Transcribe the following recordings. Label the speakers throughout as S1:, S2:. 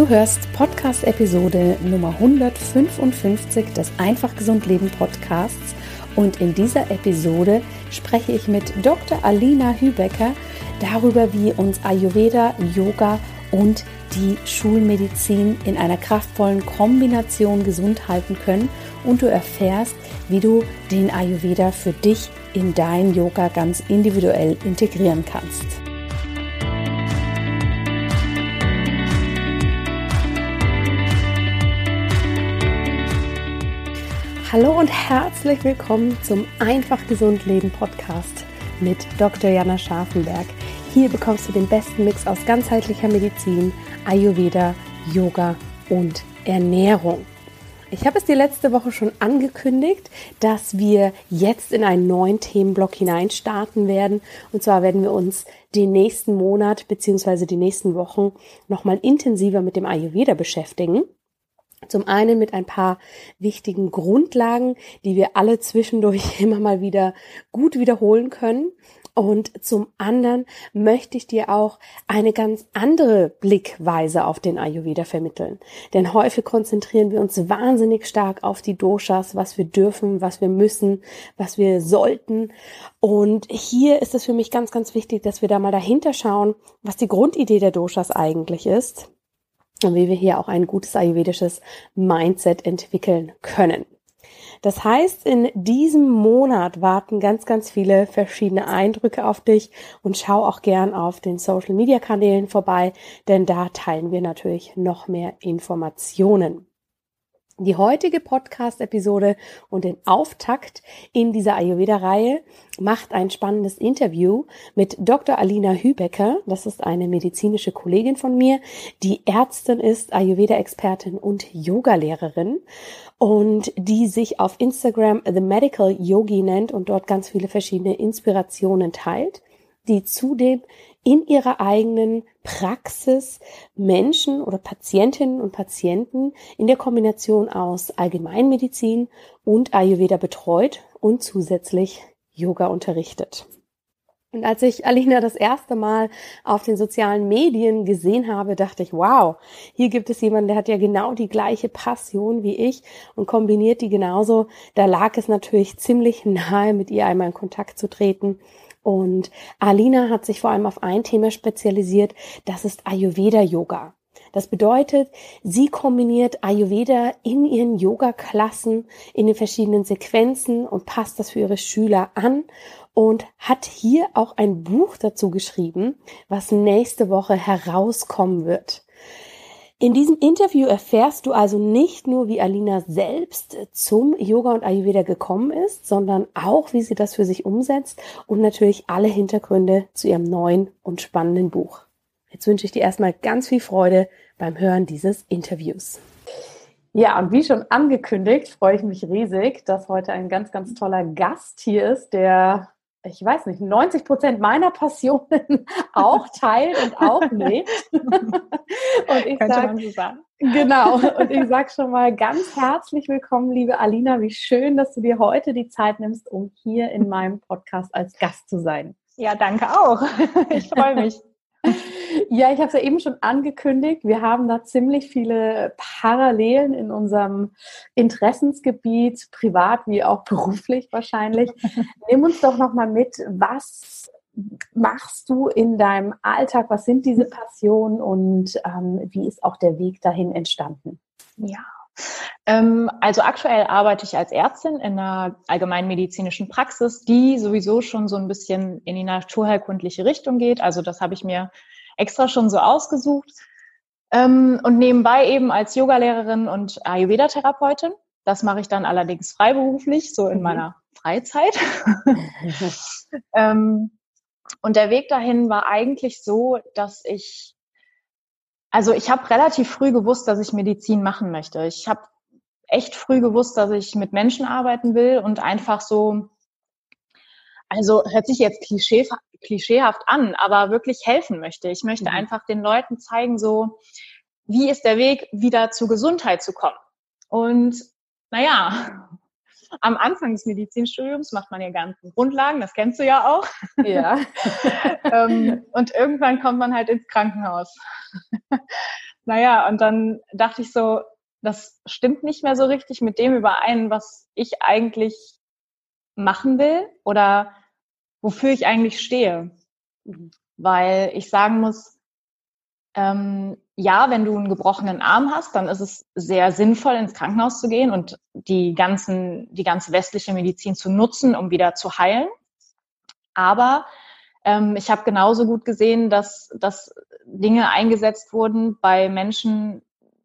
S1: Du hörst Podcast-Episode Nummer 155 des Einfach Gesund Leben Podcasts und in dieser Episode spreche ich mit Dr. Alina Hübecker darüber, wie uns Ayurveda, Yoga und die Schulmedizin in einer kraftvollen Kombination gesund halten können und du erfährst, wie du den Ayurveda für dich in dein Yoga ganz individuell integrieren kannst. Hallo und herzlich willkommen zum Einfach Gesund Leben Podcast mit Dr. Jana Scharfenberg. Hier bekommst du den besten Mix aus ganzheitlicher Medizin, Ayurveda, Yoga und Ernährung. Ich habe es dir letzte Woche schon angekündigt, dass wir jetzt in einen neuen Themenblock hineinstarten werden. Und zwar werden wir uns den nächsten Monat bzw. die nächsten Wochen nochmal intensiver mit dem Ayurveda beschäftigen. Zum einen mit ein paar wichtigen Grundlagen, die wir alle zwischendurch immer mal wieder gut wiederholen können. Und zum anderen möchte ich dir auch eine ganz andere Blickweise auf den Ayurveda vermitteln. Denn häufig konzentrieren wir uns wahnsinnig stark auf die Doshas, was wir dürfen, was wir müssen, was wir sollten. Und hier ist es für mich ganz, ganz wichtig, dass wir da mal dahinter schauen, was die Grundidee der Doshas eigentlich ist und wie wir hier auch ein gutes ayurvedisches Mindset entwickeln können. Das heißt, in diesem Monat warten ganz, ganz viele verschiedene Eindrücke auf dich und schau auch gern auf den Social Media Kanälen vorbei, denn da teilen wir natürlich noch mehr Informationen. Die heutige Podcast-Episode und den Auftakt in dieser Ayurveda-Reihe macht ein spannendes Interview mit Dr. Alina Hübecker. Das ist eine medizinische Kollegin von mir, die Ärztin ist, Ayurveda-Expertin und Yogalehrerin und die sich auf Instagram The Medical Yogi nennt und dort ganz viele verschiedene Inspirationen teilt, die zudem in ihrer eigenen Praxis Menschen oder Patientinnen und Patienten in der Kombination aus Allgemeinmedizin und Ayurveda betreut und zusätzlich Yoga unterrichtet. Und als ich Alina das erste Mal auf den sozialen Medien gesehen habe, dachte ich, wow, hier gibt es jemanden, der hat ja genau die gleiche Passion wie ich und kombiniert die genauso. Da lag es natürlich ziemlich nahe, mit ihr einmal in Kontakt zu treten und Alina hat sich vor allem auf ein Thema spezialisiert, das ist Ayurveda Yoga. Das bedeutet, sie kombiniert Ayurveda in ihren Yoga-Klassen, in den verschiedenen Sequenzen und passt das für ihre Schüler an und hat hier auch ein Buch dazu geschrieben, was nächste Woche herauskommen wird. In diesem Interview erfährst du also nicht nur, wie Alina selbst zum Yoga und Ayurveda gekommen ist, sondern auch, wie sie das für sich umsetzt und natürlich alle Hintergründe zu ihrem neuen und spannenden Buch. Jetzt wünsche ich dir erstmal ganz viel Freude beim Hören dieses Interviews. Ja, und wie schon angekündigt, freue ich mich riesig, dass heute ein ganz, ganz toller Gast hier ist, der ich weiß nicht, 90 Prozent meiner Passionen auch teilt und auch lebt. und ich sage, so sagen. genau, und ich sage schon mal ganz herzlich willkommen, liebe Alina. Wie schön, dass du dir heute die Zeit nimmst, um hier in meinem Podcast als Gast zu sein.
S2: Ja, danke auch. Ich freue mich.
S1: Ja, ich habe es ja eben schon angekündigt. Wir haben da ziemlich viele Parallelen in unserem Interessensgebiet, privat wie auch beruflich wahrscheinlich. Nimm uns doch noch mal mit, was machst du in deinem Alltag? Was sind diese Passionen und ähm, wie ist auch der Weg dahin entstanden?
S2: Ja, also aktuell arbeite ich als Ärztin in einer allgemeinmedizinischen Praxis, die sowieso schon so ein bisschen in die naturheilkundliche Richtung geht. Also das habe ich mir extra schon so ausgesucht. Ähm, und nebenbei eben als Yogalehrerin und Ayurveda-Therapeutin. Das mache ich dann allerdings freiberuflich, so in mhm. meiner Freizeit. ähm, und der Weg dahin war eigentlich so, dass ich also ich habe relativ früh gewusst, dass ich Medizin machen möchte. Ich habe echt früh gewusst, dass ich mit Menschen arbeiten will und einfach so, also hört sich jetzt klischee, klischeehaft an, aber wirklich helfen möchte. Ich möchte mhm. einfach den Leuten zeigen, so, wie ist der Weg, wieder zur Gesundheit zu kommen. Und naja, am Anfang des Medizinstudiums macht man ja ganzen Grundlagen, das kennst du ja auch. Ja. ähm, und irgendwann kommt man halt ins Krankenhaus. naja, und dann dachte ich so, das stimmt nicht mehr so richtig mit dem überein, was ich eigentlich machen will oder wofür ich eigentlich stehe. Mhm. Weil ich sagen muss, ähm, ja, wenn du einen gebrochenen Arm hast, dann ist es sehr sinnvoll, ins Krankenhaus zu gehen und die ganzen, die ganze westliche Medizin zu nutzen, um wieder zu heilen. Aber ähm, ich habe genauso gut gesehen, dass, dass Dinge eingesetzt wurden bei Menschen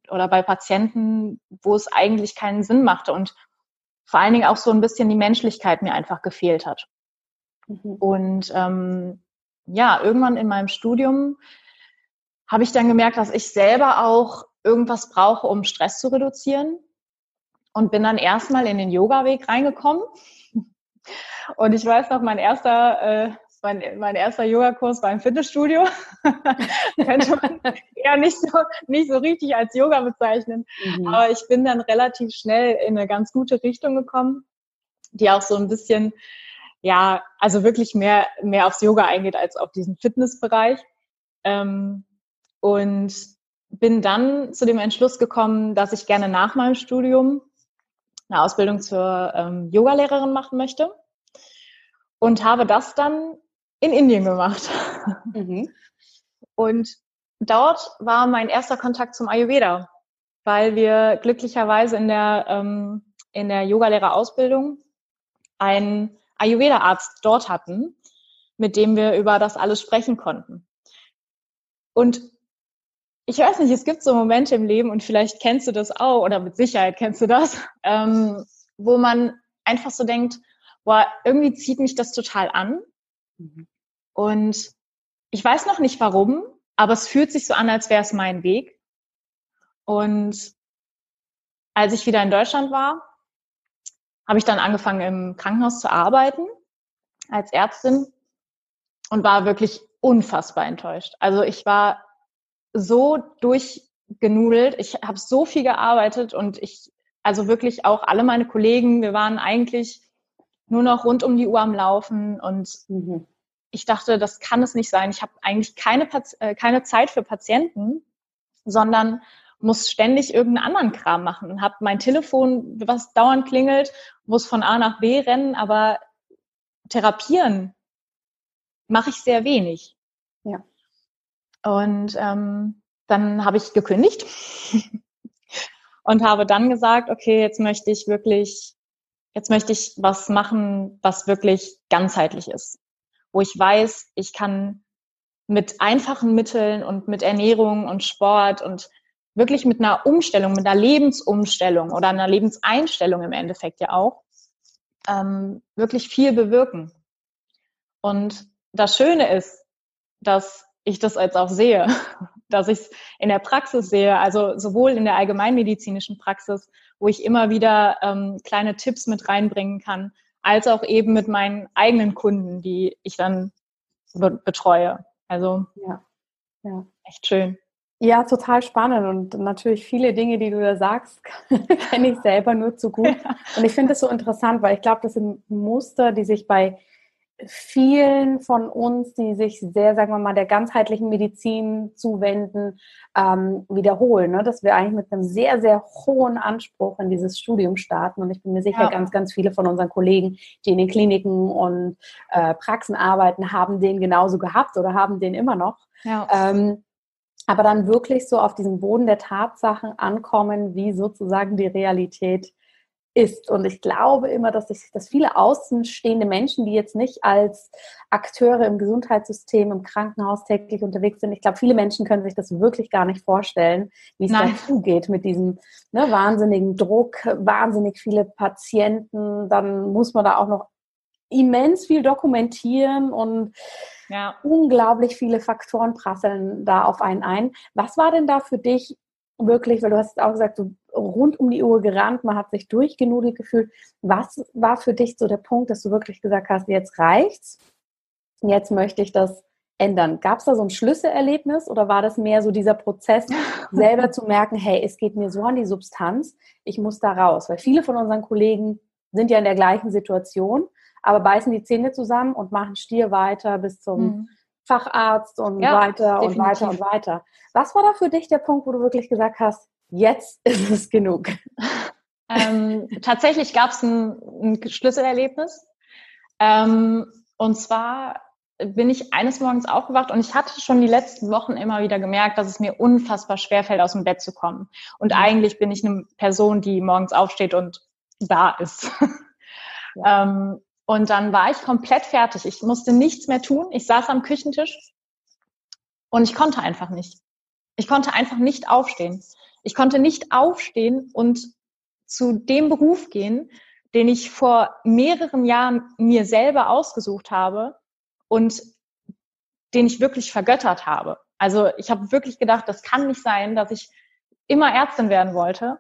S2: oder bei Patienten, wo es eigentlich keinen Sinn machte und vor allen Dingen auch so ein bisschen die Menschlichkeit mir einfach gefehlt hat. Mhm. Und ähm, ja, irgendwann in meinem Studium habe ich dann gemerkt, dass ich selber auch irgendwas brauche, um Stress zu reduzieren. Und bin dann erstmal in den Yoga-Weg reingekommen. Und ich weiß noch, mein erster, äh, mein, mein erster Yoga-Kurs war im Fitnessstudio. Könnte man eher nicht so, nicht so richtig als Yoga bezeichnen. Mhm. Aber ich bin dann relativ schnell in eine ganz gute Richtung gekommen, die auch so ein bisschen, ja, also wirklich mehr, mehr aufs Yoga eingeht als auf diesen Fitnessbereich. Ähm, und bin dann zu dem Entschluss gekommen, dass ich gerne nach meinem Studium eine Ausbildung zur ähm, Yogalehrerin machen möchte und habe das dann in Indien gemacht. Mhm. Und dort war mein erster Kontakt zum Ayurveda, weil wir glücklicherweise in der, ähm, in der Yogalehrerausbildung einen Ayurveda-Arzt dort hatten, mit dem wir über das alles sprechen konnten. Und ich weiß nicht, es gibt so Momente im Leben und vielleicht kennst du das auch oder mit Sicherheit kennst du das, ähm, wo man einfach so denkt, boah, irgendwie zieht mich das total an. Mhm. Und ich weiß noch nicht warum, aber es fühlt sich so an, als wäre es mein Weg. Und als ich wieder in Deutschland war, habe ich dann angefangen im Krankenhaus zu arbeiten als Ärztin und war wirklich unfassbar enttäuscht. Also ich war so durchgenudelt. Ich habe so viel gearbeitet und ich, also wirklich auch alle meine Kollegen, wir waren eigentlich nur noch rund um die Uhr am Laufen und mhm. ich dachte, das kann es nicht sein. Ich habe eigentlich keine, äh, keine Zeit für Patienten, sondern muss ständig irgendeinen anderen Kram machen habe mein Telefon, was dauernd klingelt, muss von A nach B rennen, aber therapieren mache ich sehr wenig. Ja. Und ähm, dann habe ich gekündigt und habe dann gesagt, okay, jetzt möchte ich wirklich, jetzt möchte ich was machen, was wirklich ganzheitlich ist, wo ich weiß, ich kann mit einfachen Mitteln und mit Ernährung und Sport und wirklich mit einer Umstellung, mit einer Lebensumstellung oder einer Lebenseinstellung im Endeffekt ja auch, ähm, wirklich viel bewirken. Und das Schöne ist, dass ich das jetzt auch sehe, dass ich es in der Praxis sehe, also sowohl in der allgemeinmedizinischen Praxis, wo ich immer wieder ähm, kleine Tipps mit reinbringen kann, als auch eben mit meinen eigenen Kunden, die ich dann be betreue. Also ja. ja, echt schön.
S3: Ja, total spannend und natürlich viele Dinge, die du da sagst, kenne ich selber nur zu gut. Und ich finde es so interessant, weil ich glaube, das sind Muster, die sich bei vielen von uns, die sich sehr, sagen wir mal, der ganzheitlichen Medizin zuwenden, ähm, wiederholen. Ne? Dass wir eigentlich mit einem sehr, sehr hohen Anspruch in dieses Studium starten. Und ich bin mir sicher, ja. ganz, ganz viele von unseren Kollegen, die in den Kliniken und äh, Praxen arbeiten, haben den genauso gehabt oder haben den immer noch. Ja. Ähm, aber dann wirklich so auf diesem Boden der Tatsachen ankommen, wie sozusagen die Realität ist. Und ich glaube immer, dass, ich, dass viele außenstehende Menschen, die jetzt nicht als Akteure im Gesundheitssystem, im Krankenhaus täglich unterwegs sind, ich glaube, viele Menschen können sich das wirklich gar nicht vorstellen, wie es da zugeht mit diesem ne, wahnsinnigen Druck, wahnsinnig viele Patienten. Dann muss man da auch noch immens viel dokumentieren und ja. unglaublich viele Faktoren prasseln da auf einen ein. Was war denn da für dich wirklich, weil du hast auch gesagt, du rund um die Uhr gerannt, man hat sich durchgenudelt gefühlt. Was war für dich so der Punkt, dass du wirklich gesagt hast, jetzt reicht's, jetzt möchte ich das ändern? Gab es da so ein Schlüsselerlebnis oder war das mehr so dieser Prozess, selber zu merken, hey, es geht mir so an die Substanz, ich muss da raus? Weil viele von unseren Kollegen sind ja in der gleichen Situation, aber beißen die Zähne zusammen und machen Stier weiter bis zum mhm. Facharzt und ja, weiter definitiv. und weiter und weiter. Was war da für dich der Punkt, wo du wirklich gesagt hast, jetzt ist es genug?
S2: Ähm, tatsächlich gab es ein, ein, Schlüsselerlebnis. Ähm, und zwar bin ich eines Morgens aufgewacht und ich hatte schon die letzten Wochen immer wieder gemerkt, dass es mir unfassbar schwerfällt, aus dem Bett zu kommen. Und mhm. eigentlich bin ich eine Person, die morgens aufsteht und da ist. Ja. ähm, und dann war ich komplett fertig. Ich musste nichts mehr tun. Ich saß am Küchentisch und ich konnte einfach nicht. Ich konnte einfach nicht aufstehen. Ich konnte nicht aufstehen und zu dem Beruf gehen, den ich vor mehreren Jahren mir selber ausgesucht habe und den ich wirklich vergöttert habe. Also ich habe wirklich gedacht, das kann nicht sein, dass ich immer Ärztin werden wollte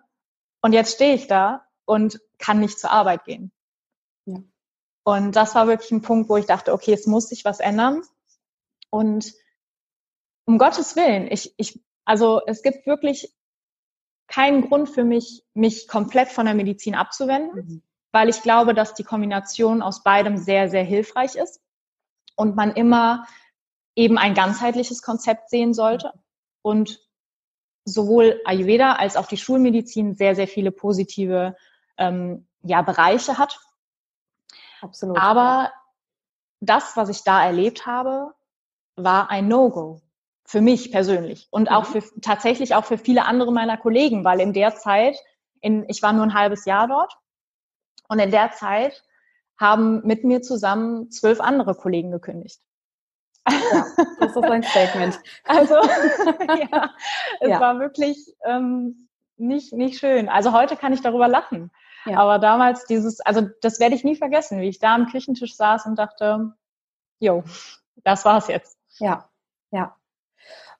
S2: und jetzt stehe ich da und kann nicht zur Arbeit gehen. Und das war wirklich ein Punkt, wo ich dachte, okay, es muss sich was ändern. Und um Gottes Willen, ich, ich, also es gibt wirklich keinen Grund für mich, mich komplett von der Medizin abzuwenden, mhm. weil ich glaube, dass die Kombination aus beidem sehr, sehr hilfreich ist und man immer eben ein ganzheitliches Konzept sehen sollte und sowohl Ayurveda als auch die Schulmedizin sehr, sehr viele positive ähm, ja, Bereiche hat. Absolut. Aber das, was ich da erlebt habe, war ein No-Go für mich persönlich und auch mhm. für tatsächlich auch für viele andere meiner Kollegen, weil in der Zeit, in, ich war nur ein halbes Jahr dort und in der Zeit haben mit mir zusammen zwölf andere Kollegen gekündigt.
S3: Ja, das ist ein Statement.
S2: Also ja, es ja. war wirklich ähm, nicht, nicht schön. Also heute kann ich darüber lachen. Ja. Aber damals dieses, also das werde ich nie vergessen, wie ich da am Küchentisch saß und dachte, jo, das war's jetzt.
S3: Ja, ja.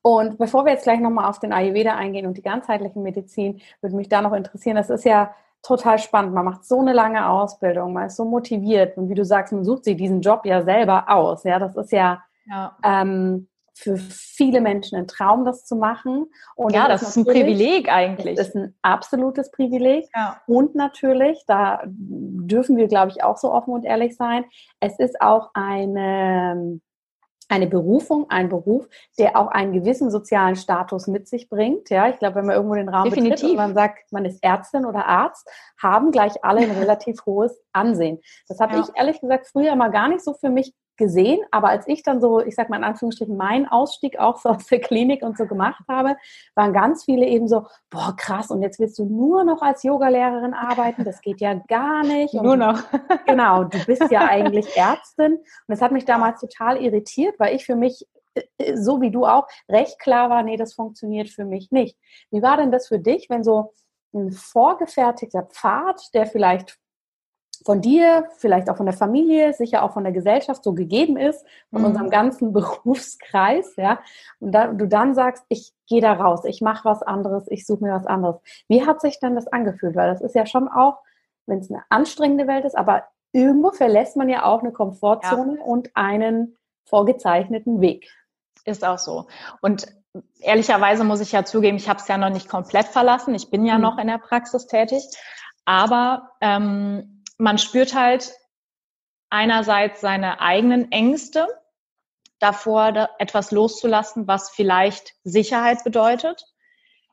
S3: Und bevor wir jetzt gleich nochmal auf den Ayurveda eingehen und die ganzheitliche Medizin, würde mich da noch interessieren, das ist ja total spannend. Man macht so eine lange Ausbildung, man ist so motiviert und wie du sagst, man sucht sich diesen Job ja selber aus. Ja, das ist ja, ja. Ähm, für viele Menschen ein Traum, das zu machen.
S2: Und ja, das ist ein Privileg eigentlich.
S3: Das ist ein absolutes Privileg. Ja. Und natürlich, da dürfen wir, glaube ich, auch so offen und ehrlich sein, es ist auch eine eine Berufung, ein Beruf, der auch einen gewissen sozialen Status mit sich bringt. Ja, ich glaube, wenn man irgendwo den Raum Definitiv. betritt und man sagt, man ist Ärztin oder Arzt, haben gleich alle ein relativ hohes Ansehen. Das habe ja. ich ehrlich gesagt früher mal gar nicht so für mich gesehen, aber als ich dann so, ich sag mal in Anführungsstrichen, meinen Ausstieg auch so aus der Klinik und so gemacht habe, waren ganz viele eben so, boah, krass, und jetzt willst du nur noch als Yogalehrerin arbeiten, das geht ja gar nicht. Und
S2: nur noch.
S3: genau, du bist ja eigentlich Ärztin. Und das hat mich damals total irritiert, weil ich für mich äh, so wie du auch, recht klar war, nee, das funktioniert für mich nicht. Wie war denn das für dich, wenn so ein vorgefertigter Pfad, der vielleicht von dir, vielleicht auch von der Familie, sicher auch von der Gesellschaft so gegeben ist, von mhm. unserem ganzen Berufskreis, ja, und da, du dann sagst, ich gehe da raus, ich mache was anderes, ich suche mir was anderes. Wie hat sich dann das angefühlt? Weil das ist ja schon auch, wenn es eine anstrengende Welt ist, aber irgendwo verlässt man ja auch eine Komfortzone ja. und einen vorgezeichneten Weg.
S2: Ist auch so. Und ehrlicherweise muss ich ja zugeben, ich habe es ja noch nicht komplett verlassen. Ich bin ja mhm. noch in der Praxis tätig. Aber ähm, man spürt halt einerseits seine eigenen Ängste davor, etwas loszulassen, was vielleicht Sicherheit bedeutet.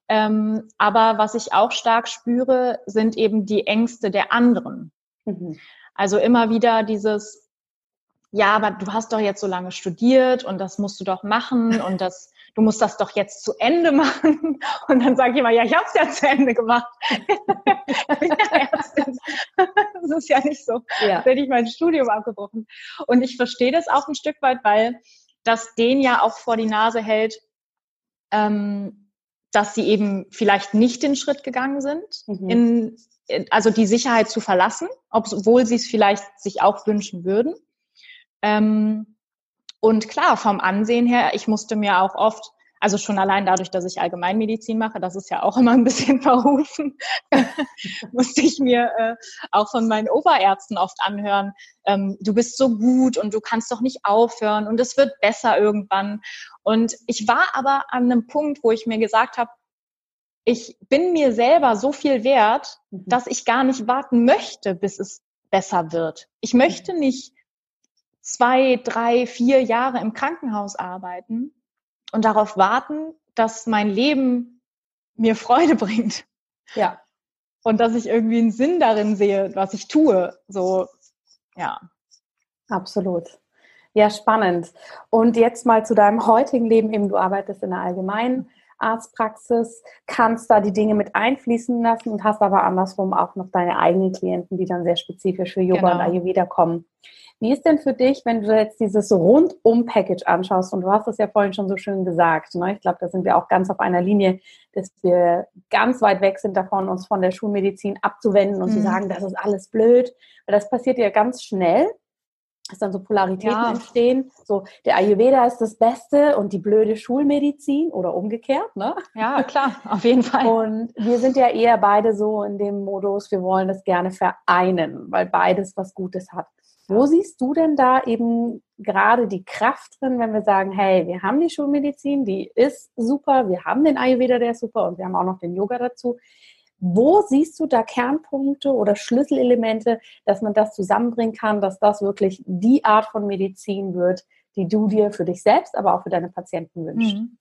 S2: Ähm, aber was ich auch stark spüre, sind eben die Ängste der anderen. Mhm. Also immer wieder dieses, ja, aber du hast doch jetzt so lange studiert und das musst du doch machen und das du musst das doch jetzt zu Ende machen. Und dann sage ich immer, ja, ich habe es ja zu Ende gemacht. das ist ja nicht so, ja. als hätte ich mein Studium abgebrochen. Und ich verstehe das auch ein Stück weit, weil das den ja auch vor die Nase hält, ähm, dass sie eben vielleicht nicht den Schritt gegangen sind, mhm. in, also die Sicherheit zu verlassen, obwohl sie es vielleicht sich auch wünschen würden. Ähm, und klar, vom Ansehen her, ich musste mir auch oft, also schon allein dadurch, dass ich Allgemeinmedizin mache, das ist ja auch immer ein bisschen verrufen, musste ich mir äh, auch von meinen Oberärzten oft anhören, ähm, du bist so gut und du kannst doch nicht aufhören und es wird besser irgendwann. Und ich war aber an einem Punkt, wo ich mir gesagt habe, ich bin mir selber so viel wert, mhm. dass ich gar nicht warten möchte, bis es besser wird. Ich möchte nicht zwei, drei, vier Jahre im Krankenhaus arbeiten und darauf warten, dass mein Leben mir Freude bringt.
S3: Ja.
S2: Und dass ich irgendwie einen Sinn darin sehe, was ich tue. So, ja.
S3: Absolut. Ja, spannend. Und jetzt mal zu deinem heutigen Leben. Eben, du arbeitest in der allgemeinen Arztpraxis, kannst da die Dinge mit einfließen lassen und hast aber andersrum auch noch deine eigenen Klienten, die dann sehr spezifisch für Yoga genau. und Ayurveda kommen. Wie ist denn für dich, wenn du jetzt dieses Rundum-Package anschaust, und du hast es ja vorhin schon so schön gesagt, ne? ich glaube, da sind wir auch ganz auf einer Linie, dass wir ganz weit weg sind davon, uns von der Schulmedizin abzuwenden und mhm. zu sagen, das ist alles blöd, weil das passiert ja ganz schnell, dass dann so Polaritäten ja. entstehen. So, der Ayurveda ist das Beste und die blöde Schulmedizin oder umgekehrt, ne?
S2: Ja, klar, auf jeden Fall.
S3: Und wir sind ja eher beide so in dem Modus, wir wollen das gerne vereinen, weil beides was Gutes hat. Wo siehst du denn da eben gerade die Kraft drin, wenn wir sagen, hey, wir haben die Schulmedizin, die ist super, wir haben den Ayurveda, der ist super und wir haben auch noch den Yoga dazu. Wo siehst du da Kernpunkte oder Schlüsselelemente, dass man das zusammenbringen kann, dass das wirklich die Art von Medizin wird, die du dir für dich selbst, aber auch für deine Patienten wünschst? Mhm.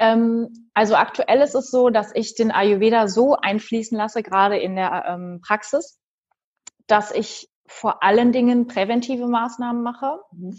S2: Ähm, also aktuell ist es so, dass ich den Ayurveda so einfließen lasse, gerade in der ähm, Praxis, dass ich vor allen Dingen präventive Maßnahmen mache. Mhm.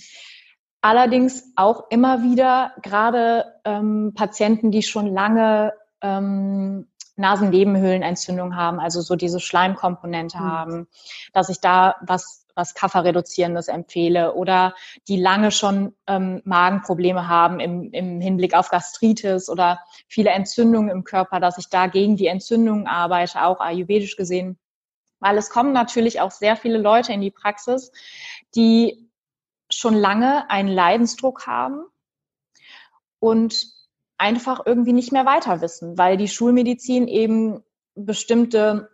S2: Allerdings auch immer wieder gerade ähm, Patienten, die schon lange ähm, Nasennebenhöhlenentzündung haben, also so diese Schleimkomponente mhm. haben, dass ich da was was Kafferreduzierendes empfehle oder die lange schon ähm, Magenprobleme haben im, im Hinblick auf Gastritis oder viele Entzündungen im Körper, dass ich da gegen die Entzündungen arbeite, auch ayurvedisch gesehen weil es kommen natürlich auch sehr viele Leute in die Praxis, die schon lange einen Leidensdruck haben und einfach irgendwie nicht mehr weiter wissen, weil die Schulmedizin eben bestimmte,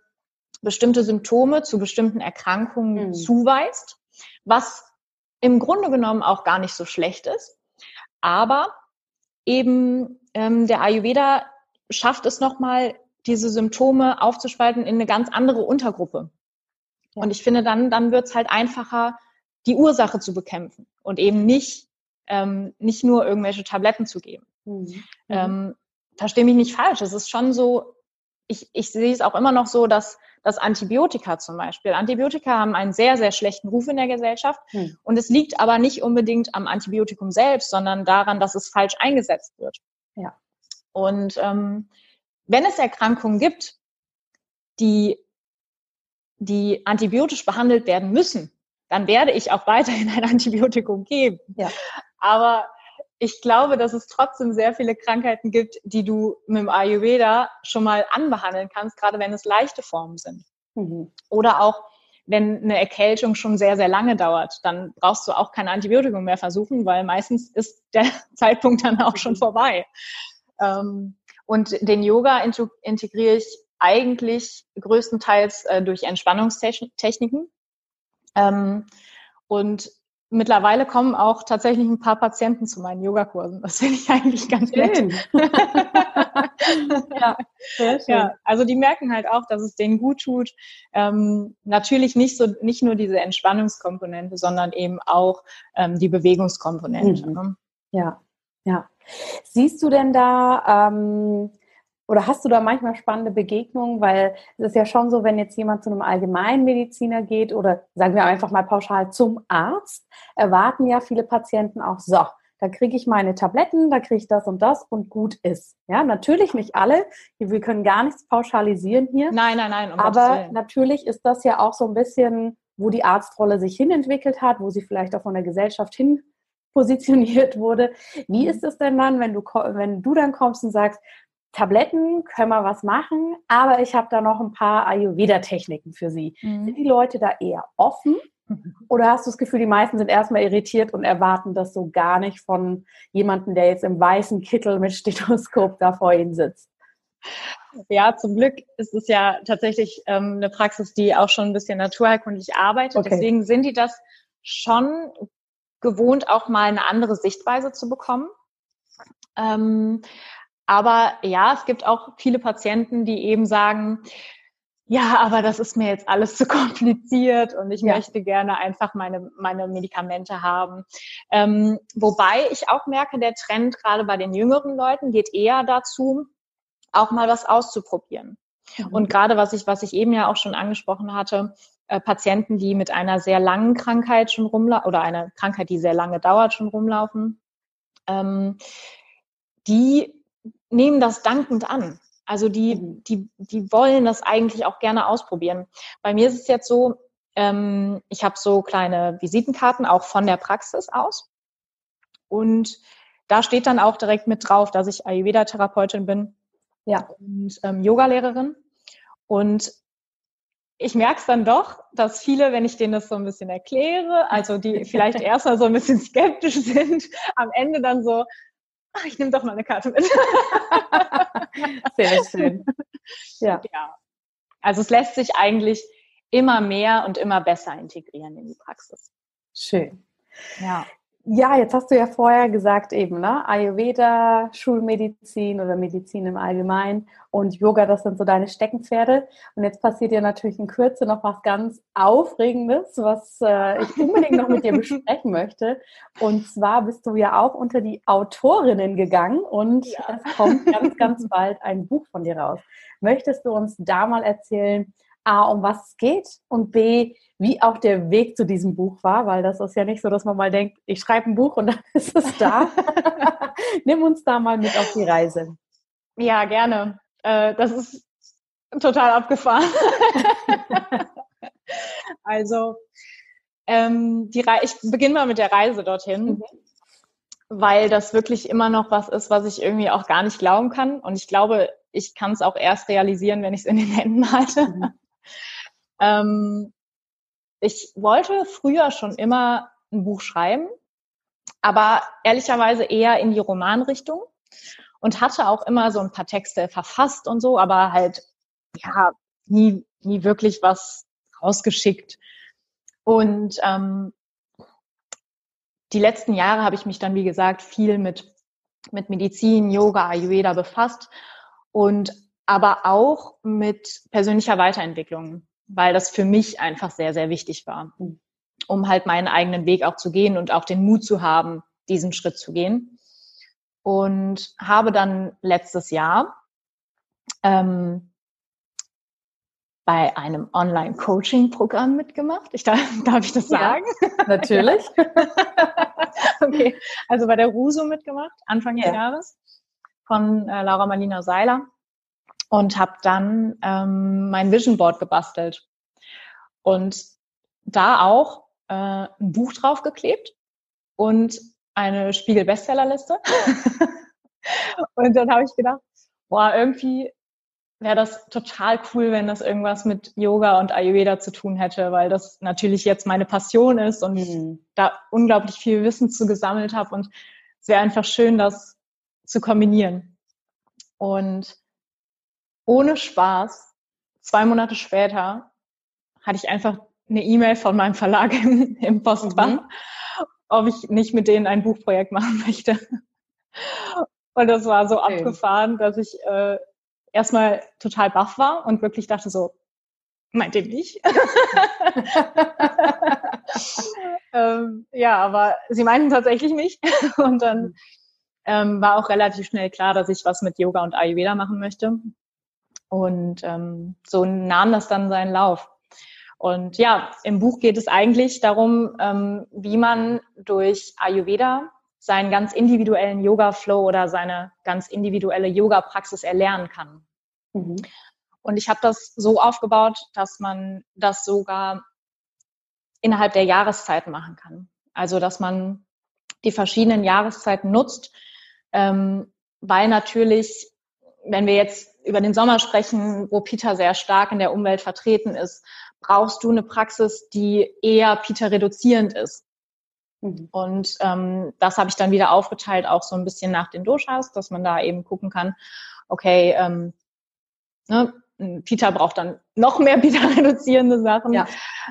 S2: bestimmte Symptome zu bestimmten Erkrankungen mhm. zuweist, was im Grunde genommen auch gar nicht so schlecht ist. Aber eben ähm, der Ayurveda schafft es nochmal diese Symptome aufzuspalten in eine ganz andere Untergruppe. Und ich finde, dann, dann wird es halt einfacher, die Ursache zu bekämpfen und eben nicht, ähm, nicht nur irgendwelche Tabletten zu geben. Mhm. Ähm, verstehe mich nicht falsch. Es ist schon so, ich, ich sehe es auch immer noch so, dass, dass Antibiotika zum Beispiel, Antibiotika haben einen sehr, sehr schlechten Ruf in der Gesellschaft. Mhm. Und es liegt aber nicht unbedingt am Antibiotikum selbst, sondern daran, dass es falsch eingesetzt wird.
S3: Ja.
S2: Und ähm, wenn es Erkrankungen gibt, die, die antibiotisch behandelt werden müssen, dann werde ich auch weiterhin ein Antibiotikum geben.
S3: Ja.
S2: Aber ich glaube, dass es trotzdem sehr viele Krankheiten gibt, die du mit dem Ayurveda schon mal anbehandeln kannst, gerade wenn es leichte Formen sind. Mhm. Oder auch, wenn eine Erkältung schon sehr, sehr lange dauert, dann brauchst du auch kein Antibiotikum mehr versuchen, weil meistens ist der Zeitpunkt dann auch schon vorbei. Ähm, und den Yoga integriere ich eigentlich größtenteils äh, durch Entspannungstechniken. Ähm, und mittlerweile kommen auch tatsächlich ein paar Patienten zu meinen Yogakursen. Das finde ich eigentlich ganz schön. ja, sehr schön. ja, also die merken halt auch, dass es denen gut tut. Ähm, natürlich nicht so, nicht nur diese Entspannungskomponente, sondern eben auch ähm, die Bewegungskomponente.
S3: Mhm. Ne? Ja, ja. Siehst du denn da ähm, oder hast du da manchmal spannende Begegnungen? Weil es ist ja schon so, wenn jetzt jemand zu einem Allgemeinmediziner geht oder sagen wir einfach mal pauschal zum Arzt, erwarten ja viele Patienten auch so. Da kriege ich meine Tabletten, da kriege ich das und das und gut ist. Ja, natürlich nicht alle. Wir können gar nichts pauschalisieren hier.
S2: Nein, nein, nein.
S3: Um aber natürlich ist das ja auch so ein bisschen, wo die Arztrolle sich hinentwickelt hat, wo sie vielleicht auch von der Gesellschaft hin positioniert wurde. Wie mhm. ist es denn dann, wenn du, wenn du dann kommst und sagst, Tabletten können wir was machen, aber ich habe da noch ein paar Ayurveda-Techniken für Sie. Mhm. Sind die Leute da eher offen? Mhm. Oder hast du das Gefühl, die meisten sind erstmal irritiert und erwarten das so gar nicht von jemandem, der jetzt im weißen Kittel mit Stethoskop da vor ihnen sitzt?
S2: Ja, zum Glück ist es ja tatsächlich ähm, eine Praxis, die auch schon ein bisschen naturheilkundlich arbeitet. Okay. Deswegen sind die das schon gewohnt, auch mal eine andere Sichtweise zu bekommen. Ähm, aber ja, es gibt auch viele Patienten, die eben sagen, ja, aber das ist mir jetzt alles zu kompliziert und ich ja. möchte gerne einfach meine, meine Medikamente haben. Ähm, wobei ich auch merke, der Trend gerade bei den jüngeren Leuten geht eher dazu, auch mal was auszuprobieren. Mhm. Und gerade was ich, was ich eben ja auch schon angesprochen hatte, äh, Patienten, die mit einer sehr langen Krankheit schon rumlaufen oder einer Krankheit, die sehr lange dauert, schon rumlaufen, ähm, die nehmen das dankend an. Also die, mhm. die, die wollen das eigentlich auch gerne ausprobieren. Bei mir ist es jetzt so, ähm, ich habe so kleine Visitenkarten auch von der Praxis aus. Und da steht dann auch direkt mit drauf, dass ich Ayurveda-Therapeutin bin ja. und ähm, Yogalehrerin. Und ich merke es dann doch, dass viele, wenn ich denen das so ein bisschen erkläre, also die vielleicht erstmal so ein bisschen skeptisch sind, am Ende dann so, ach, ich nehme doch mal eine Karte mit.
S3: Sehr schön.
S2: Ja. ja. Also es lässt sich eigentlich immer mehr und immer besser integrieren in die Praxis.
S3: Schön. Ja. Ja, jetzt hast du ja vorher gesagt eben, ne? Ayurveda, Schulmedizin oder Medizin im Allgemeinen und Yoga, das sind so deine Steckenpferde. Und jetzt passiert ja natürlich in Kürze noch was ganz Aufregendes, was äh, ich unbedingt noch mit dir besprechen möchte. Und zwar bist du ja auch unter die Autorinnen gegangen und ja. es kommt ganz, ganz bald ein Buch von dir raus. Möchtest du uns da mal erzählen, A, um was es geht und B, wie auch der Weg zu diesem Buch war, weil das ist ja nicht so, dass man mal denkt, ich schreibe ein Buch und dann ist es da. Nimm uns da mal mit auf die Reise.
S2: Ja, gerne. Äh, das ist total abgefahren. also, ähm, die Re ich beginne mal mit der Reise dorthin, mhm. weil das wirklich immer noch was ist, was ich irgendwie auch gar nicht glauben kann. Und ich glaube, ich kann es auch erst realisieren, wenn ich es in den Händen halte. Mhm. Ähm, ich wollte früher schon immer ein Buch schreiben, aber ehrlicherweise eher in die Romanrichtung und hatte auch immer so ein paar Texte verfasst und so, aber halt, ja, nie, nie wirklich was rausgeschickt. Und ähm, die letzten Jahre habe ich mich dann, wie gesagt, viel mit, mit Medizin, Yoga, Ayurveda befasst und aber auch mit persönlicher Weiterentwicklung, weil das für mich einfach sehr, sehr wichtig war, um halt meinen eigenen Weg auch zu gehen und auch den Mut zu haben, diesen Schritt zu gehen. Und habe dann letztes Jahr ähm, bei einem Online-Coaching-Programm mitgemacht. Ich darf, darf ich das sagen?
S3: Ja, natürlich.
S2: okay, also bei der RUSO mitgemacht, Anfang des ja. Jahres, von äh, Laura Marlina Seiler und habe dann ähm, mein Vision Board gebastelt und da auch äh, ein Buch draufgeklebt und eine Spiegel Bestsellerliste. und dann habe ich gedacht, boah, irgendwie wäre das total cool, wenn das irgendwas mit Yoga und Ayurveda zu tun hätte, weil das natürlich jetzt meine Passion ist und mhm. da unglaublich viel Wissen zu gesammelt habe und es wäre einfach schön, das zu kombinieren. Und ohne Spaß, zwei Monate später, hatte ich einfach eine E-Mail von meinem Verlag im, im Postfach, mhm. ob ich nicht mit denen ein Buchprojekt machen möchte. Und das war so okay. abgefahren, dass ich äh, erstmal total baff war und wirklich dachte so, meint ihr nicht? ähm, ja, aber sie meinten tatsächlich nicht. Und dann ähm, war auch relativ schnell klar, dass ich was mit Yoga und Ayurveda machen möchte. Und ähm, so nahm das dann seinen Lauf. Und ja, im Buch geht es eigentlich darum, ähm, wie man durch Ayurveda seinen ganz individuellen Yoga-Flow oder seine ganz individuelle Yoga-Praxis erlernen kann. Mhm. Und ich habe das so aufgebaut, dass man das sogar innerhalb der Jahreszeiten machen kann. Also dass man die verschiedenen Jahreszeiten nutzt, ähm, weil natürlich, wenn wir jetzt über den Sommer sprechen, wo Peter sehr stark in der Umwelt vertreten ist, brauchst du eine Praxis, die eher Peter reduzierend ist. Mhm. Und ähm, das habe ich dann wieder aufgeteilt, auch so ein bisschen nach den Doshas, dass man da eben gucken kann, okay, ähm, ne, Peter braucht dann noch mehr Peter-reduzierende Sachen. Ja.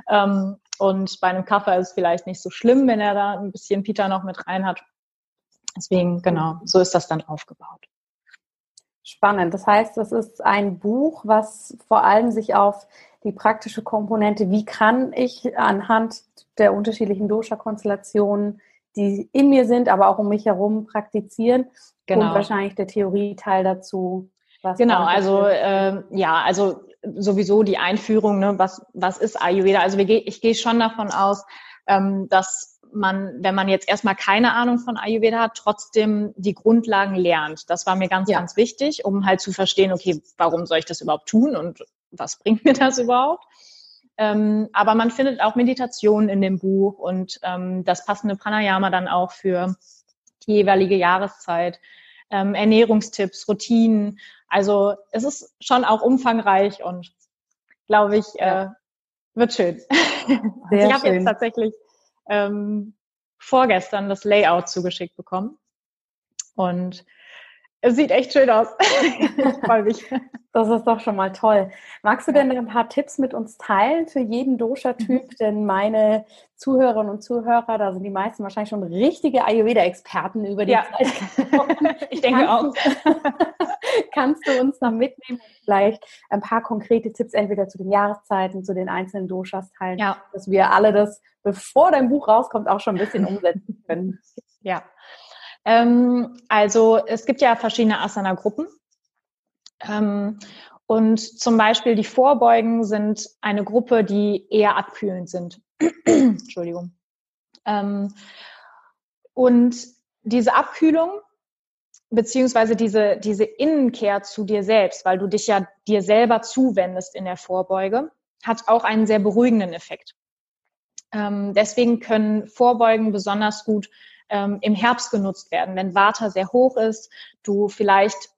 S2: Ähm, und bei einem Kaffee ist es vielleicht nicht so schlimm, wenn er da ein bisschen Peter noch mit rein hat. Deswegen, genau, so ist das dann aufgebaut.
S3: Spannend. Das heißt, das ist ein Buch, was vor allem sich auf die praktische Komponente, wie kann ich anhand der unterschiedlichen Dosha-Konstellationen, die in mir sind, aber auch um mich herum praktizieren. Genau. Und wahrscheinlich der Theorieteil dazu.
S2: genau, also äh, ja, also sowieso die Einführung, ne, was, was ist Ayurveda? Also wir, ich gehe schon davon aus, ähm, dass man, wenn man jetzt erstmal keine Ahnung von Ayurveda hat, trotzdem die Grundlagen lernt. Das war mir ganz, ja. ganz wichtig, um halt zu verstehen, okay, warum soll ich das überhaupt tun und was bringt mir das überhaupt? Ähm, aber man findet auch Meditationen in dem Buch und ähm, das passende Pranayama dann auch für die jeweilige Jahreszeit, ähm, Ernährungstipps, Routinen. Also es ist schon auch umfangreich und glaube ich, äh, wird schön. Sehr ich habe jetzt tatsächlich ähm, vorgestern das Layout zugeschickt bekommen. Und es sieht echt schön aus.
S3: Freue mich. Das ist doch schon mal toll. Magst du denn ein paar Tipps mit uns teilen für jeden Dosha-Typ? Mhm. Denn meine Zuhörerinnen und Zuhörer, da sind die meisten wahrscheinlich schon richtige Ayurveda-Experten über die ja. Zeit.
S2: ich denke
S3: kannst auch. Du, kannst du uns noch mitnehmen und vielleicht ein paar konkrete Tipps entweder zu den Jahreszeiten, zu den einzelnen Doshas teilen, ja. dass wir alle das, bevor dein Buch rauskommt, auch schon ein bisschen umsetzen können?
S2: Ja, ähm, also es gibt ja verschiedene Asana-Gruppen. Ähm, und zum Beispiel die Vorbeugen sind eine Gruppe, die eher abkühlend sind. Entschuldigung. Ähm, und diese Abkühlung beziehungsweise diese, diese Innenkehr zu dir selbst, weil du dich ja dir selber zuwendest in der Vorbeuge, hat auch einen sehr beruhigenden Effekt. Ähm, deswegen können Vorbeugen besonders gut ähm, im Herbst genutzt werden, wenn Vata sehr hoch ist, du vielleicht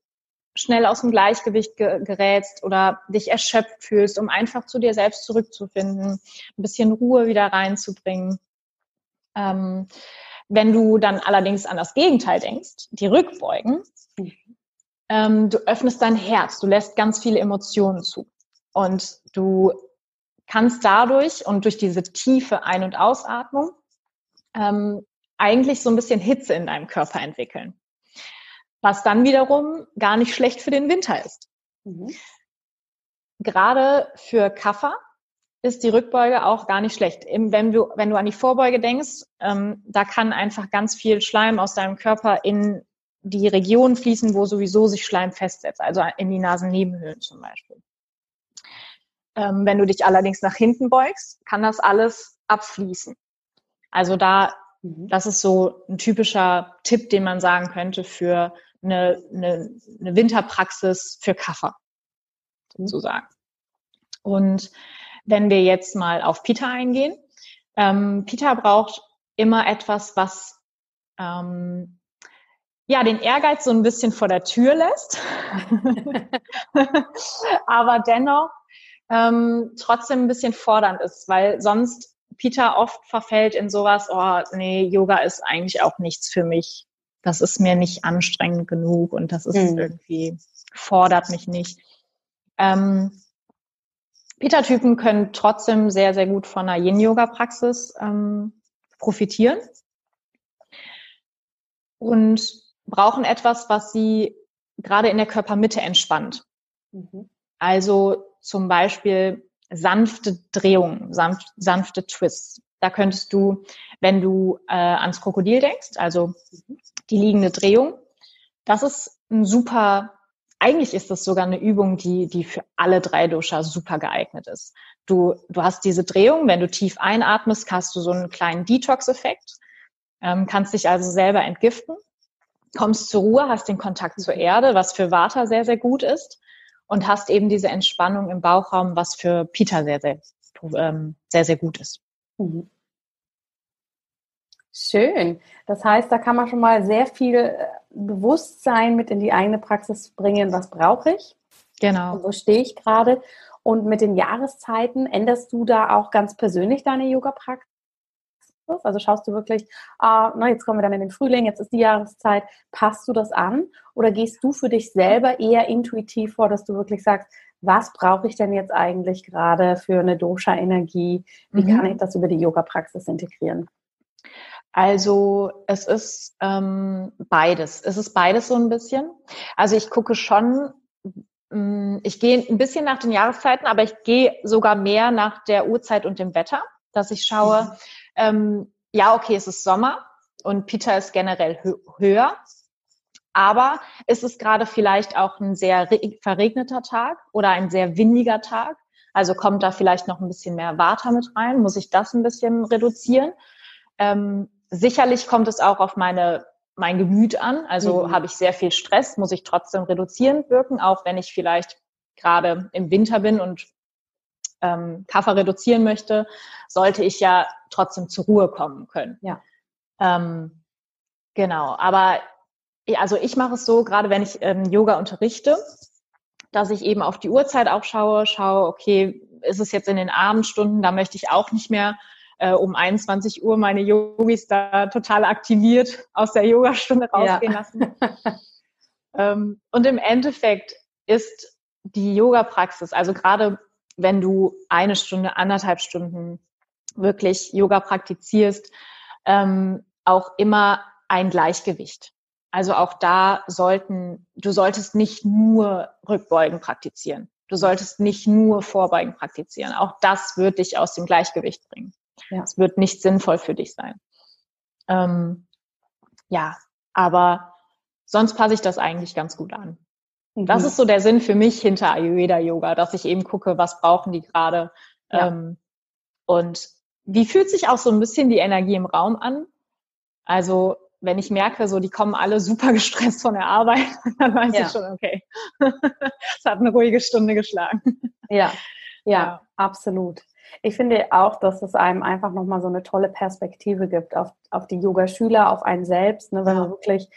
S2: schnell aus dem Gleichgewicht ge gerätst oder dich erschöpft fühlst, um einfach zu dir selbst zurückzufinden, ein bisschen Ruhe wieder reinzubringen. Ähm, wenn du dann allerdings an das Gegenteil denkst, die Rückbeugen, ähm, du öffnest dein Herz, du lässt ganz viele Emotionen zu und du kannst dadurch und durch diese tiefe Ein- und Ausatmung ähm, eigentlich so ein bisschen Hitze in deinem Körper entwickeln. Was dann wiederum gar nicht schlecht für den Winter ist. Mhm. Gerade für Kaffer ist die Rückbeuge auch gar nicht schlecht. Wenn du, wenn du an die Vorbeuge denkst, ähm, da kann einfach ganz viel Schleim aus deinem Körper in die Region fließen, wo sowieso sich Schleim festsetzt, also in die Nasennebenhöhlen zum Beispiel. Ähm, wenn du dich allerdings nach hinten beugst, kann das alles abfließen. Also da Mhm. Das ist so ein typischer Tipp, den man sagen könnte für eine, eine, eine Winterpraxis für Kaffer, mhm. sozusagen. Und wenn wir jetzt mal auf Peter eingehen, ähm, Peter braucht immer etwas, was ähm, ja den Ehrgeiz so ein bisschen vor der Tür lässt, aber dennoch ähm, trotzdem ein bisschen fordernd ist, weil sonst Peter oft verfällt in sowas, oh nee, Yoga ist eigentlich auch nichts für mich. Das ist mir nicht anstrengend genug und das ist mhm. irgendwie, fordert mich nicht. Ähm, Peter-Typen können trotzdem sehr, sehr gut von einer Yin-Yoga-Praxis ähm, profitieren und brauchen etwas, was sie gerade in der Körpermitte entspannt. Mhm. Also zum Beispiel sanfte Drehungen, sanft, sanfte Twists. Da könntest du, wenn du äh, ans Krokodil denkst, also die liegende Drehung, das ist ein super, eigentlich ist das sogar eine Übung, die, die für alle drei Dosha super geeignet ist. Du, du hast diese Drehung, wenn du tief einatmest, hast du so einen kleinen Detox-Effekt, ähm, kannst dich also selber entgiften, kommst zur Ruhe, hast den Kontakt zur Erde, was für Vata sehr, sehr gut ist und hast eben diese Entspannung im Bauchraum, was für Peter sehr, sehr, ähm, sehr, sehr gut ist. Mhm.
S3: Schön. Das heißt, da kann man schon mal sehr viel äh, Bewusstsein mit in die eigene Praxis bringen. Was brauche ich? Genau. Und wo stehe ich gerade? Und mit den Jahreszeiten änderst du da auch ganz persönlich deine Yoga-Praxis? Also schaust du wirklich, ah, na, jetzt kommen wir dann in den Frühling, jetzt ist die Jahreszeit, passt du das an? Oder gehst du für dich selber eher intuitiv vor, dass du wirklich sagst, was brauche ich denn jetzt eigentlich gerade für eine Dosha-Energie? Wie mhm. kann ich das über die Yoga-Praxis integrieren?
S2: Also es ist ähm, beides. Es ist beides so ein bisschen. Also ich gucke schon, mm, ich gehe ein bisschen nach den Jahreszeiten, aber ich gehe sogar mehr nach der Uhrzeit und dem Wetter, dass ich schaue, mhm. Ähm, ja, okay, es ist Sommer und Peter ist generell hö höher, aber ist es gerade vielleicht auch ein sehr verregneter Tag oder ein sehr windiger Tag? Also kommt da vielleicht noch ein bisschen mehr Water mit rein? Muss ich das ein bisschen reduzieren? Ähm, sicherlich kommt es auch auf meine mein Gemüt an. Also mhm. habe ich sehr viel Stress, muss ich trotzdem reduzierend wirken, auch wenn ich vielleicht gerade im Winter bin und ähm, Kaffer reduzieren möchte, sollte ich ja trotzdem zur Ruhe kommen können.
S3: Ja.
S2: Ähm, genau. Aber also ich mache es so, gerade wenn ich ähm, Yoga unterrichte, dass ich eben auf die Uhrzeit auch schaue, schaue, okay, ist es jetzt in den Abendstunden, da möchte ich auch nicht mehr äh, um 21 Uhr meine Yogis da total aktiviert aus der Yogastunde rausgehen ja. lassen. ähm, und im Endeffekt ist die Yoga-Praxis, also gerade wenn du eine Stunde, anderthalb Stunden wirklich Yoga praktizierst, ähm, auch immer ein Gleichgewicht. Also auch da sollten, du solltest nicht nur Rückbeugen praktizieren. Du solltest nicht nur Vorbeugen praktizieren. Auch das wird dich aus dem Gleichgewicht bringen. Ja. Es wird nicht sinnvoll für dich sein. Ähm, ja, aber sonst passe ich das eigentlich ganz gut an. Mhm. Das ist so der Sinn für mich hinter Ayurveda Yoga, dass ich eben gucke, was brauchen die gerade ja. ähm, und wie fühlt sich auch so ein bisschen die Energie im Raum an? Also wenn ich merke, so die kommen alle super gestresst von der Arbeit, dann weiß ja. ich schon, okay, es hat eine ruhige Stunde geschlagen.
S3: Ja, ja, ja, absolut. Ich finde auch, dass es einem einfach nochmal so eine tolle Perspektive gibt auf, auf die Yoga-Schüler, auf einen selbst, ne, wenn man wirklich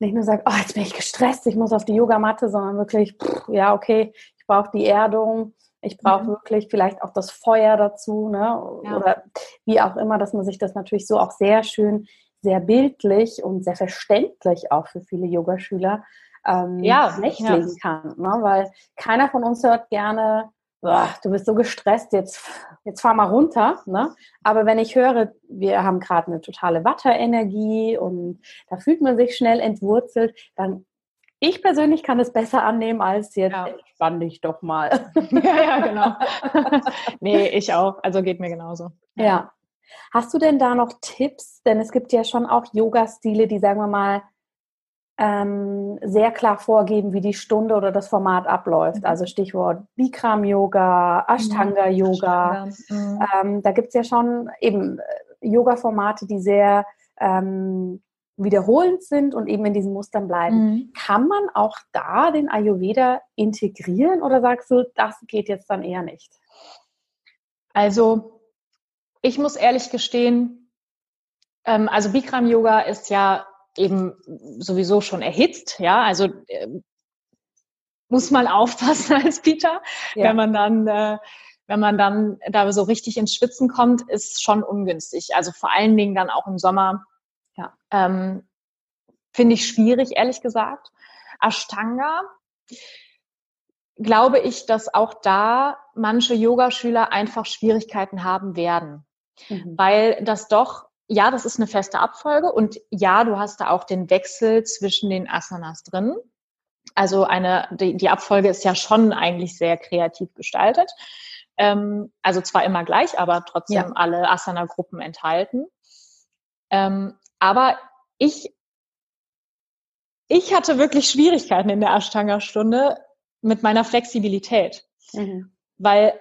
S3: nicht nur sagt, oh, jetzt bin ich gestresst, ich muss auf die Yogamatte, sondern wirklich, pff, ja, okay, ich brauche die Erdung, ich brauche mhm. wirklich vielleicht auch das Feuer dazu, ne? Ja. oder wie auch immer, dass man sich das natürlich so auch sehr schön, sehr bildlich und sehr verständlich auch für viele Yogaschüler ähm, ja, ja. kann. Ne? Weil keiner von uns hört gerne boah, du bist so gestresst, jetzt, jetzt fahr mal runter. Ne? Aber wenn ich höre, wir haben gerade eine totale Watterenergie und da fühlt man sich schnell entwurzelt, dann ich persönlich kann es besser annehmen als jetzt, ja. entspann dich doch mal.
S2: ja, ja, genau. nee, ich auch. Also geht mir genauso.
S3: Ja. ja. Hast du denn da noch Tipps? Denn es gibt ja schon auch Yoga-Stile, die, sagen wir mal, ähm, sehr klar vorgeben, wie die Stunde oder das Format abläuft. Mhm. Also Stichwort Bikram-Yoga, Ashtanga-Yoga. Mhm. Ähm, da gibt es ja schon eben äh, Yoga-Formate, die sehr ähm, wiederholend sind und eben in diesen Mustern bleiben. Mhm. Kann man auch da den Ayurveda integrieren oder sagst du, das geht jetzt dann eher nicht?
S2: Also ich muss ehrlich gestehen, ähm, also Bikram Yoga ist ja eben sowieso schon erhitzt, ja, also äh, muss man aufpassen als Peter, ja. wenn man dann äh, wenn man dann da so richtig ins Schwitzen kommt, ist schon ungünstig. Also vor allen Dingen dann auch im Sommer. Ja. Ähm, Finde ich schwierig, ehrlich gesagt. Ashtanga glaube ich, dass auch da manche Yogaschüler einfach Schwierigkeiten haben werden, mhm. weil das doch ja, das ist eine feste Abfolge und ja, du hast da auch den Wechsel zwischen den Asanas drin. Also eine, die, die Abfolge ist ja schon eigentlich sehr kreativ gestaltet. Ähm, also zwar immer gleich, aber trotzdem ja. alle Asana-Gruppen enthalten. Ähm, aber ich, ich hatte wirklich Schwierigkeiten in der Ashtanga-Stunde mit meiner Flexibilität, mhm. weil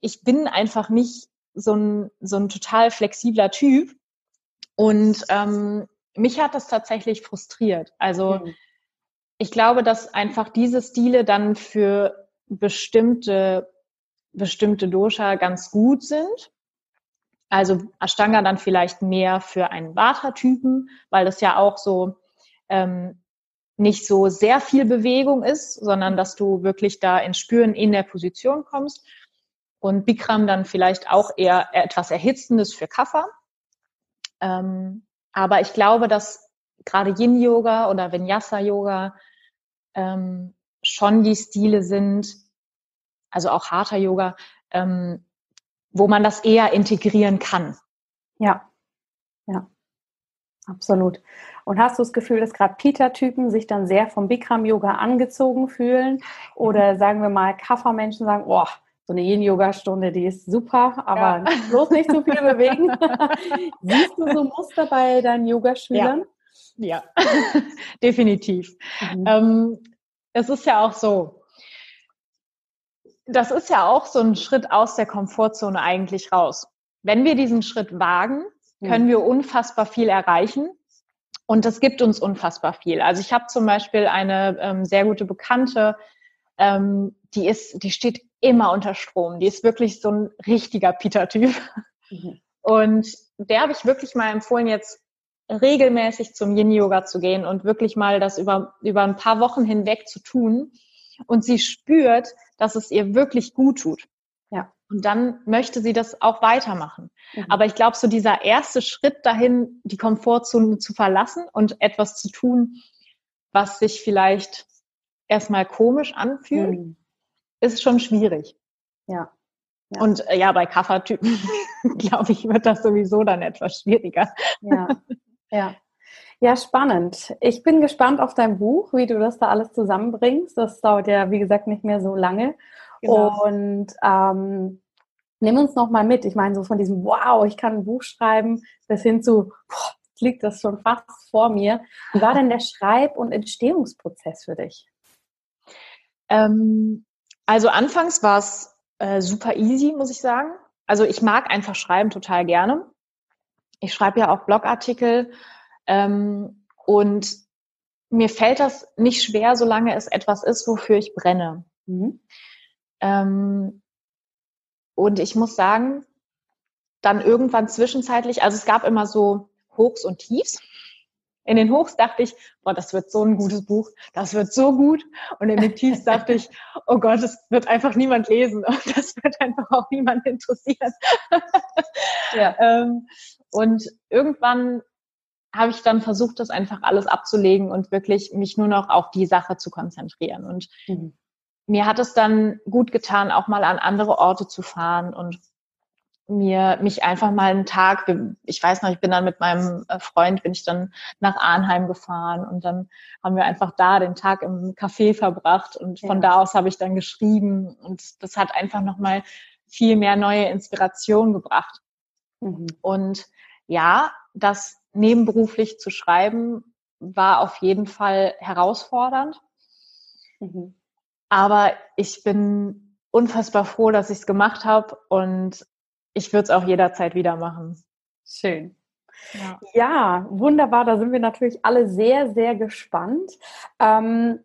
S2: ich bin einfach nicht so ein, so ein total flexibler Typ und ähm, mich hat das tatsächlich frustriert. Also mhm. ich glaube, dass einfach diese Stile dann für bestimmte, bestimmte Dosha ganz gut sind. Also Ashtanga dann vielleicht mehr für einen Vata-Typen, weil das ja auch so ähm, nicht so sehr viel Bewegung ist, sondern dass du wirklich da ins Spüren in der Position kommst. Und Bikram dann vielleicht auch eher etwas Erhitzendes für Kapha. Ähm, aber ich glaube, dass gerade Yin-Yoga oder Vinyasa-Yoga ähm, schon die Stile sind, also auch harter Yoga, ähm, wo man das eher integrieren kann.
S3: Ja, ja. Absolut. Und hast du das Gefühl, dass gerade Peter-Typen sich dann sehr vom Bikram-Yoga angezogen fühlen? Oder sagen wir mal, Kaffermenschen sagen, oh, so eine Yin-Yoga-Stunde, die ist super, aber ja. bloß nicht zu viel bewegen. Siehst du so Muster bei deinen Yogaschülern?
S2: Ja, ja. definitiv. Mhm. Ähm, es ist ja auch so, das ist ja auch so ein Schritt aus der Komfortzone eigentlich raus. Wenn wir diesen Schritt wagen, können mhm. wir unfassbar viel erreichen. Und das gibt uns unfassbar viel. Also ich habe zum Beispiel eine ähm, sehr gute Bekannte, ähm, die ist, die steht immer unter Strom. Die ist wirklich so ein richtiger Peter-Typ. Mhm. Und der habe ich wirklich mal empfohlen, jetzt regelmäßig zum Yin-Yoga zu gehen und wirklich mal das über, über ein paar Wochen hinweg zu tun. Und sie spürt, dass es ihr wirklich gut tut. Ja. Und dann möchte sie das auch weitermachen. Mhm. Aber ich glaube, so dieser erste Schritt dahin, die Komfortzone zu verlassen und etwas zu tun, was sich vielleicht erstmal komisch anfühlt, mhm. ist schon schwierig. Ja. ja. Und äh, ja, bei Kaffertypen, glaube ich, wird das sowieso dann etwas schwieriger.
S3: Ja. Ja. Ja, spannend. Ich bin gespannt auf dein Buch, wie du das da alles zusammenbringst. Das dauert ja, wie gesagt, nicht mehr so lange. Genau. Und ähm, nimm uns noch mal mit. Ich meine, so von diesem Wow, ich kann ein Buch schreiben, bis hin zu boah, liegt das schon fast vor mir. Wie war denn der Schreib- und Entstehungsprozess für dich?
S2: Ähm, also anfangs war es äh, super easy, muss ich sagen. Also ich mag einfach schreiben total gerne. Ich schreibe ja auch Blogartikel ähm, und mir fällt das nicht schwer, solange es etwas ist, wofür ich brenne. Mhm. Ähm, und ich muss sagen, dann irgendwann zwischenzeitlich, also es gab immer so Hochs und Tiefs. In den Hochs dachte ich, boah, das wird so ein gutes Buch, das wird so gut. Und in den Tiefs dachte ich, oh Gott, das wird einfach niemand lesen und das wird einfach auch niemand interessieren. ja. ähm, und irgendwann habe ich dann versucht, das einfach alles abzulegen und wirklich mich nur noch auf die Sache zu konzentrieren. Und mhm mir hat es dann gut getan, auch mal an andere Orte zu fahren und mir mich einfach mal einen Tag, ich weiß noch, ich bin dann mit meinem äh, Freund, bin ich dann nach Arnheim gefahren und dann haben wir einfach da den Tag im Café verbracht und von ja. da aus habe ich dann geschrieben und das hat einfach nochmal viel mehr neue Inspiration gebracht. Mhm. Und ja, das nebenberuflich zu schreiben war auf jeden Fall herausfordernd. Mhm. Aber ich bin unfassbar froh, dass ich es gemacht habe und ich würde es auch jederzeit wieder machen.
S3: Schön. Ja. ja. wunderbar. Da sind wir natürlich alle sehr, sehr gespannt. Ähm,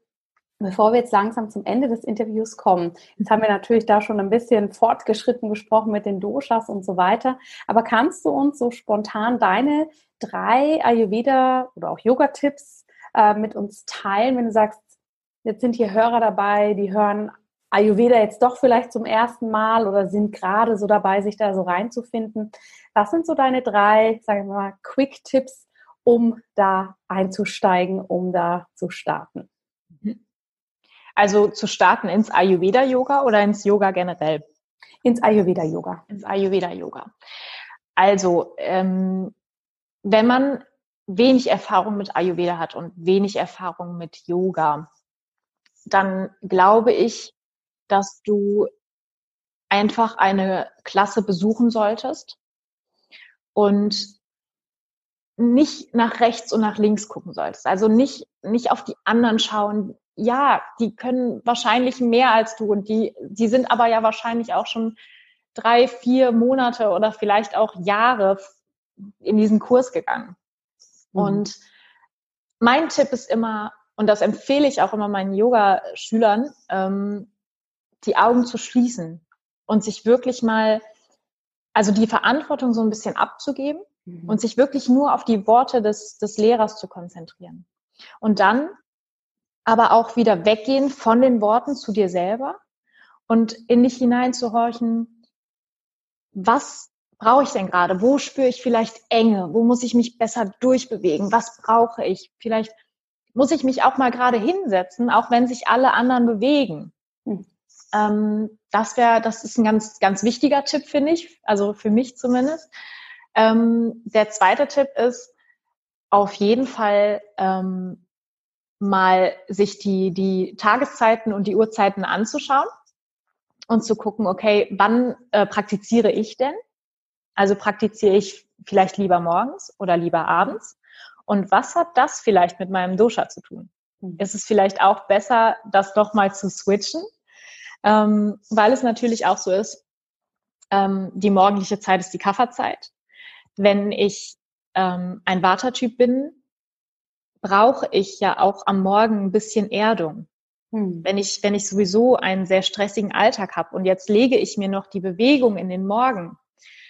S3: bevor wir jetzt langsam zum Ende des Interviews kommen, jetzt haben wir natürlich da schon ein bisschen fortgeschritten gesprochen mit den Doshas und so weiter. Aber kannst du uns so spontan deine drei Ayurveda oder auch Yoga-Tipps äh, mit uns teilen, wenn du sagst, Jetzt sind hier Hörer dabei, die hören Ayurveda jetzt doch vielleicht zum ersten Mal oder sind gerade so dabei, sich da so reinzufinden. Was sind so deine drei, sagen wir mal, Quick-Tipps, um da einzusteigen, um da zu starten?
S2: Mhm. Also zu starten ins Ayurveda-Yoga oder ins Yoga generell?
S3: Ins Ayurveda-Yoga.
S2: Ins Ayurveda-Yoga. Also, ähm, wenn man wenig Erfahrung mit Ayurveda hat und wenig Erfahrung mit Yoga, dann glaube ich, dass du einfach eine Klasse besuchen solltest und nicht nach rechts und nach links gucken solltest. Also nicht, nicht auf die anderen schauen. Ja, die können wahrscheinlich mehr als du und die, die sind aber ja wahrscheinlich auch schon drei, vier Monate oder vielleicht auch Jahre in diesen Kurs gegangen. Mhm. Und mein Tipp ist immer, und das empfehle ich auch immer meinen Yoga-Schülern, ähm, die Augen zu schließen und sich wirklich mal, also die Verantwortung so ein bisschen abzugeben mhm. und sich wirklich nur auf die Worte des, des Lehrers zu konzentrieren. Und dann aber auch wieder weggehen von den Worten zu dir selber und in dich hineinzuhorchen, was brauche ich denn gerade? Wo spüre ich vielleicht Enge? Wo muss ich mich besser durchbewegen? Was brauche ich? Vielleicht muss ich mich auch mal gerade hinsetzen, auch wenn sich alle anderen bewegen. Hm. Ähm, das wäre, das ist ein ganz, ganz wichtiger Tipp, finde ich, also für mich zumindest. Ähm, der zweite Tipp ist, auf jeden Fall ähm, mal sich die, die Tageszeiten und die Uhrzeiten anzuschauen und zu gucken, okay, wann äh, praktiziere ich denn? Also praktiziere ich vielleicht lieber morgens oder lieber abends? Und was hat das vielleicht mit meinem Dosha zu tun? Mhm. Ist es vielleicht auch besser, das doch mal zu switchen? Ähm, weil es natürlich auch so ist, ähm, die morgendliche Zeit ist die Kafferzeit. Wenn ich ähm, ein Vata-Typ bin, brauche ich ja auch am Morgen ein bisschen Erdung. Hm. Wenn ich, wenn ich sowieso einen sehr stressigen Alltag habe und jetzt lege ich mir noch die Bewegung in den Morgen,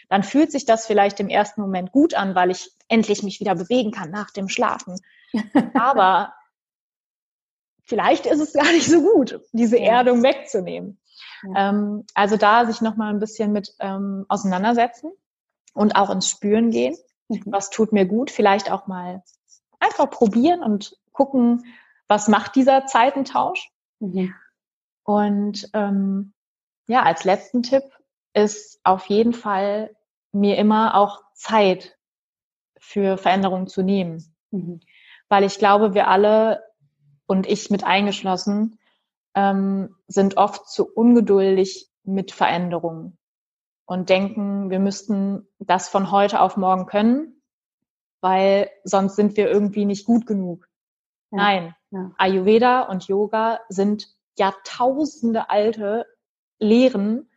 S2: dann fühlt sich das vielleicht im ersten Moment gut an, weil ich endlich mich wieder bewegen kann nach dem Schlafen. Aber vielleicht ist es gar nicht so gut, diese Erdung wegzunehmen. Ja. Ähm, also da sich nochmal ein bisschen mit ähm, auseinandersetzen und auch ins Spüren gehen. Mhm. Was tut mir gut? Vielleicht auch mal einfach probieren und gucken, was macht dieser Zeitentausch. Mhm. Und ähm, ja, als letzten Tipp ist auf jeden Fall mir immer auch Zeit für Veränderungen zu nehmen. Mhm. Weil ich glaube, wir alle und ich mit eingeschlossen ähm, sind oft zu ungeduldig mit Veränderungen und denken, wir müssten das von heute auf morgen können, weil sonst sind wir irgendwie nicht gut genug. Ja. Nein, ja. Ayurveda und Yoga sind Jahrtausende alte Lehren,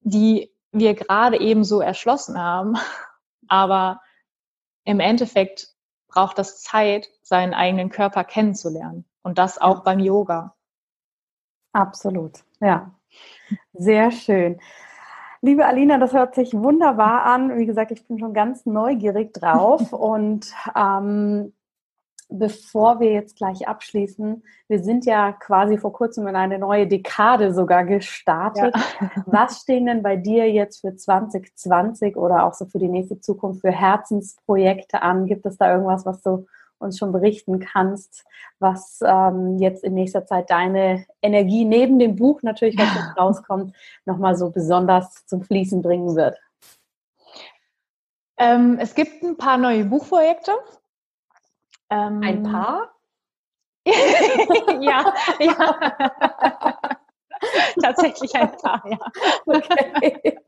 S2: die wir gerade eben so erschlossen haben. Aber im Endeffekt braucht das Zeit, seinen eigenen Körper kennenzulernen. Und das auch ja. beim Yoga.
S3: Absolut, ja. Sehr schön. Liebe Alina, das hört sich wunderbar an. Wie gesagt, ich bin schon ganz neugierig drauf. Und ähm, bevor wir jetzt gleich abschließen, wir sind ja quasi vor kurzem in eine neue Dekade sogar gestartet. Ja. Was stehen denn bei dir jetzt für 2020 oder auch so für die nächste Zukunft für Herzensprojekte an? Gibt es da irgendwas, was du uns schon berichten kannst, was ähm, jetzt in nächster Zeit deine Energie neben dem Buch natürlich, was jetzt rauskommt, nochmal so besonders zum Fließen bringen wird?
S2: Ähm, es gibt ein paar neue Buchprojekte.
S3: Ähm, ein paar?
S2: ja, ja. Tatsächlich ein paar, ja. Okay.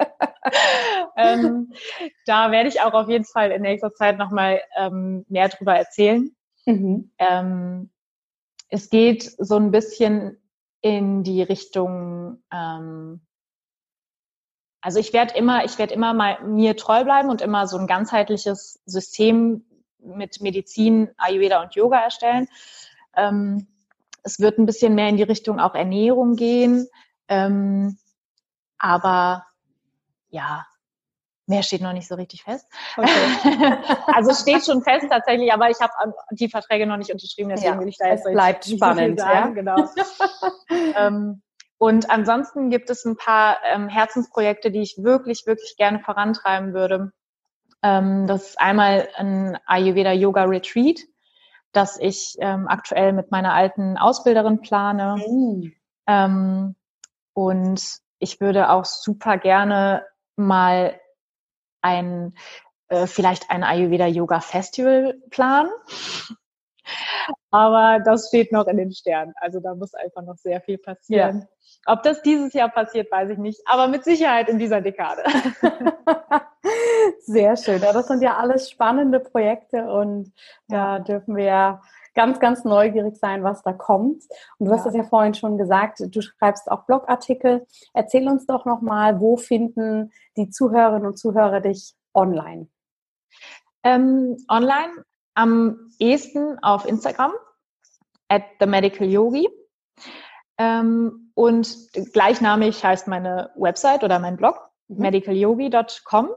S2: ähm, da werde ich auch auf jeden Fall in nächster Zeit nochmal ähm, mehr drüber erzählen. Mhm. Ähm, es geht so ein bisschen in die Richtung, ähm, also ich werde immer, ich werde immer mal mir treu bleiben und immer so ein ganzheitliches System mit Medizin, Ayurveda und Yoga erstellen. Ähm, es wird ein bisschen mehr in die Richtung auch Ernährung gehen. Ähm, aber ja, mehr steht noch nicht so richtig fest. Okay. also steht schon fest tatsächlich, aber ich habe die Verträge noch nicht unterschrieben, deswegen ja, will ich da jetzt
S3: es bleibt nicht spannend. Ja? Genau.
S2: ähm, und ansonsten gibt es ein paar ähm, Herzensprojekte, die ich wirklich, wirklich gerne vorantreiben würde. Ähm, das ist einmal ein Ayurveda Yoga Retreat, das ich ähm, aktuell mit meiner alten Ausbilderin plane. Mhm. und ich würde auch super gerne mal ein äh, vielleicht ein Ayurveda Yoga Festival planen. Aber das steht noch in den Sternen. Also da muss einfach noch sehr viel passieren. Ja. Ob das dieses Jahr passiert, weiß ich nicht. Aber mit Sicherheit in dieser Dekade.
S3: Sehr schön. Ja, das sind ja alles spannende Projekte und da dürfen wir ganz, ganz neugierig sein, was da kommt. Und du hast es ja vorhin schon gesagt, du schreibst auch Blogartikel. Erzähl uns doch nochmal, wo finden die Zuhörerinnen und Zuhörer dich online?
S2: Ähm, online am ehesten auf Instagram at the medical yogi. Ähm, und gleichnamig heißt meine Website oder mein Blog mhm. medicalyogi.com.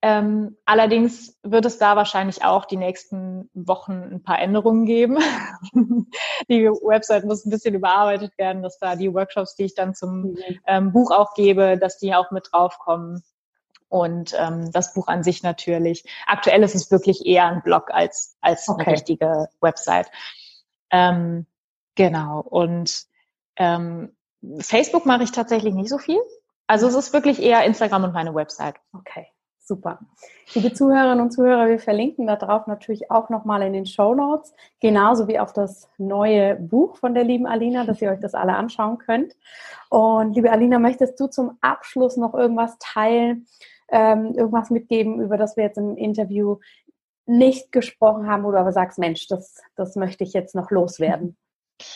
S2: Ähm, allerdings wird es da wahrscheinlich auch die nächsten Wochen ein paar Änderungen geben. die Website muss ein bisschen überarbeitet werden, dass da die Workshops, die ich dann zum mhm. ähm, Buch auch gebe, dass die auch mit draufkommen. Und ähm, das Buch an sich natürlich. Aktuell ist es wirklich eher ein Blog als, als okay. eine richtige Website. Ähm, genau. Und ähm, Facebook mache ich tatsächlich nicht so viel. Also es ist wirklich eher Instagram und meine Website.
S3: Okay. Super. Liebe Zuhörerinnen und Zuhörer, wir verlinken darauf natürlich auch nochmal in den Show Notes, genauso wie auf das neue Buch von der lieben Alina, dass ihr euch das alle anschauen könnt. Und liebe Alina, möchtest du zum Abschluss noch irgendwas teilen, ähm, irgendwas mitgeben, über das wir jetzt im Interview nicht gesprochen haben, wo du aber sagst, Mensch, das, das möchte ich jetzt noch loswerden?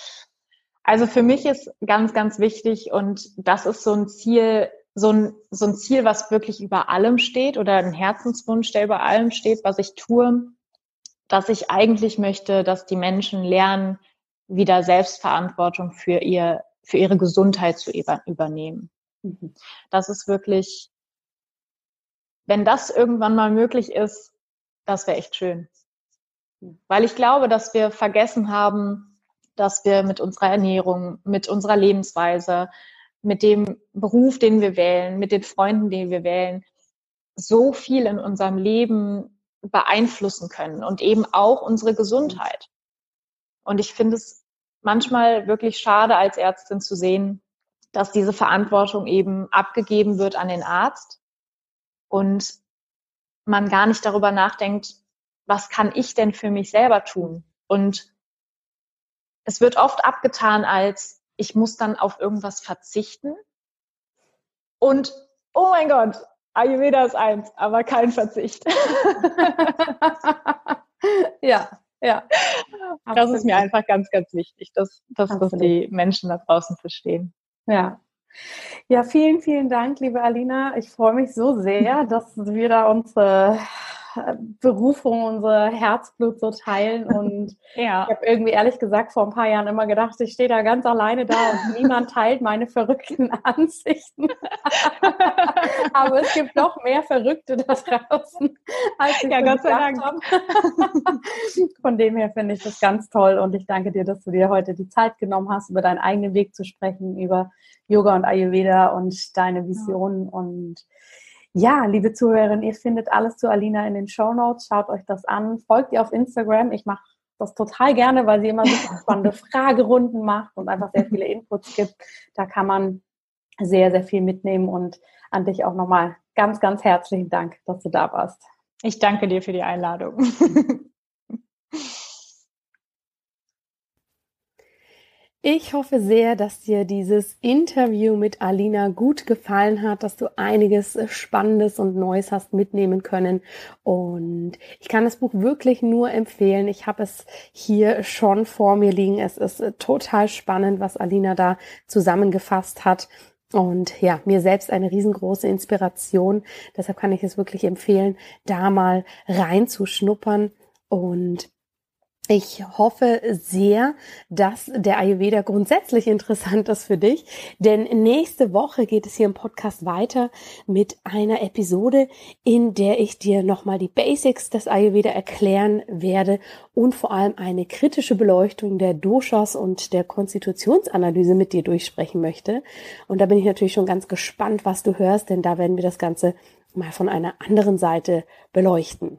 S2: Also für mich ist ganz, ganz wichtig und das ist so ein Ziel, so ein, so ein Ziel, was wirklich über allem steht oder ein Herzenswunsch, der über allem steht, was ich tue, dass ich eigentlich möchte, dass die Menschen lernen, wieder Selbstverantwortung für ihr, für ihre Gesundheit zu übernehmen. Mhm. Das ist wirklich, wenn das irgendwann mal möglich ist, das wäre echt schön. Weil ich glaube, dass wir vergessen haben, dass wir mit unserer Ernährung, mit unserer Lebensweise, mit dem Beruf, den wir wählen, mit den Freunden, die wir wählen, so viel in unserem Leben beeinflussen können und eben auch unsere Gesundheit. Und ich finde es manchmal wirklich schade als Ärztin zu sehen, dass diese Verantwortung eben abgegeben wird an den Arzt und man gar nicht darüber nachdenkt, was kann ich denn für mich selber tun? Und es wird oft abgetan als, ich muss dann auf irgendwas verzichten. Und, oh mein Gott, Ayurveda ist eins, aber kein Verzicht.
S3: ja, ja.
S2: Das Absolut. ist mir einfach ganz, ganz wichtig, dass, dass das die Menschen da draußen verstehen.
S3: Ja. Ja, vielen, vielen Dank, liebe Alina. Ich freue mich so sehr, dass wir da unsere Berufung, unser Herzblut so teilen. Und ja. ich habe irgendwie ehrlich gesagt vor ein paar Jahren immer gedacht, ich stehe da ganz alleine da und niemand teilt meine verrückten Ansichten. Aber es gibt noch mehr Verrückte da draußen, als ich ja, Gott Dank. habe. Von dem her finde ich das ganz toll und ich danke dir, dass du dir heute die Zeit genommen hast, über deinen eigenen Weg zu sprechen, über Yoga und Ayurveda und deine Visionen ja. und ja, liebe Zuhörerinnen, ihr findet alles zu Alina in den Show Notes. Schaut euch das an. Folgt ihr auf Instagram. Ich mache das total gerne, weil sie immer so spannende Fragerunden macht und einfach sehr viele Inputs gibt. Da kann man sehr, sehr viel mitnehmen und an dich auch nochmal ganz, ganz herzlichen Dank, dass du da warst.
S2: Ich danke dir für die Einladung.
S3: Ich hoffe sehr, dass dir dieses Interview mit Alina gut gefallen hat, dass du einiges Spannendes und Neues hast mitnehmen können. Und ich kann das Buch wirklich nur empfehlen. Ich habe es hier schon vor mir liegen. Es ist total spannend, was Alina da zusammengefasst hat. Und ja, mir selbst eine riesengroße Inspiration. Deshalb kann ich es wirklich empfehlen, da mal reinzuschnuppern. Und ich hoffe sehr, dass der Ayurveda grundsätzlich interessant ist für dich, denn nächste Woche geht es hier im Podcast weiter mit einer Episode, in der ich dir nochmal die Basics des Ayurveda erklären werde und vor allem eine kritische Beleuchtung der Doshas und der Konstitutionsanalyse mit dir durchsprechen möchte. Und da bin ich natürlich schon ganz gespannt, was du hörst, denn da werden wir das Ganze mal von einer anderen Seite beleuchten.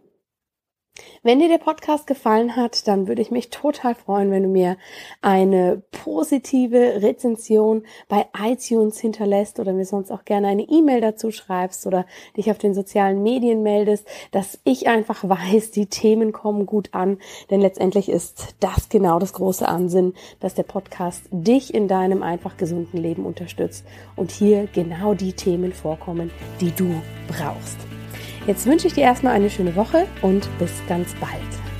S3: Wenn dir der Podcast gefallen hat, dann würde ich mich total freuen, wenn du mir eine positive Rezension bei iTunes hinterlässt oder mir sonst auch gerne eine E-Mail dazu schreibst oder dich auf den sozialen Medien meldest, dass ich einfach weiß, die Themen kommen gut an, denn letztendlich ist das genau das große Ansinn, dass der Podcast dich in deinem einfach gesunden Leben unterstützt und hier genau die Themen vorkommen, die du brauchst. Jetzt wünsche ich dir erstmal eine schöne Woche und bis ganz bald.